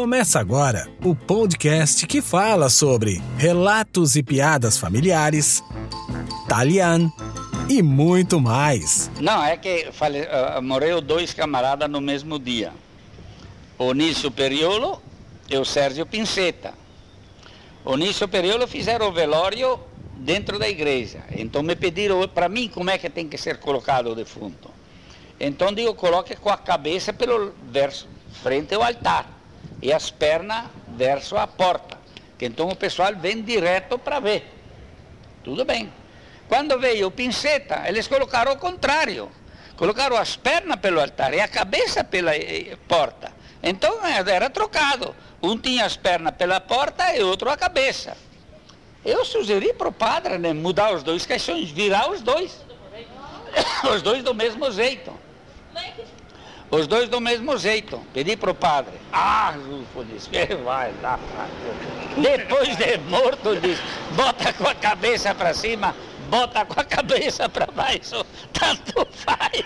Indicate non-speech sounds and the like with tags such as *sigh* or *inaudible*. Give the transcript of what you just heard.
Começa agora o podcast que fala sobre relatos e piadas familiares, Talian e muito mais. Não, é que fale, uh, morreu dois camaradas no mesmo dia. O Nício Periolo e o Sérgio Pinceta. O Nício Periolo fizeram o velório dentro da igreja. Então me pediram para mim como é que tem que ser colocado o defunto. Então digo, coloque com a cabeça pelo verso, frente ao altar e as pernas verso a porta. Então o pessoal vem direto para ver. Tudo bem. Quando veio o pinceta, eles colocaram o contrário. Colocaram as pernas pelo altar e a cabeça pela eh, porta. Então era trocado. Um tinha as pernas pela porta e outro a cabeça. Eu sugeri para o padre né, mudar os dois caixões, virar os dois. *coughs* Os dois do mesmo jeito. Os dois do mesmo jeito. Pedi para o padre. Ah, Rufo disse, vai lá. Depois de morto, disse, bota com a cabeça para cima, bota com a cabeça para baixo, *laughs* tanto faz.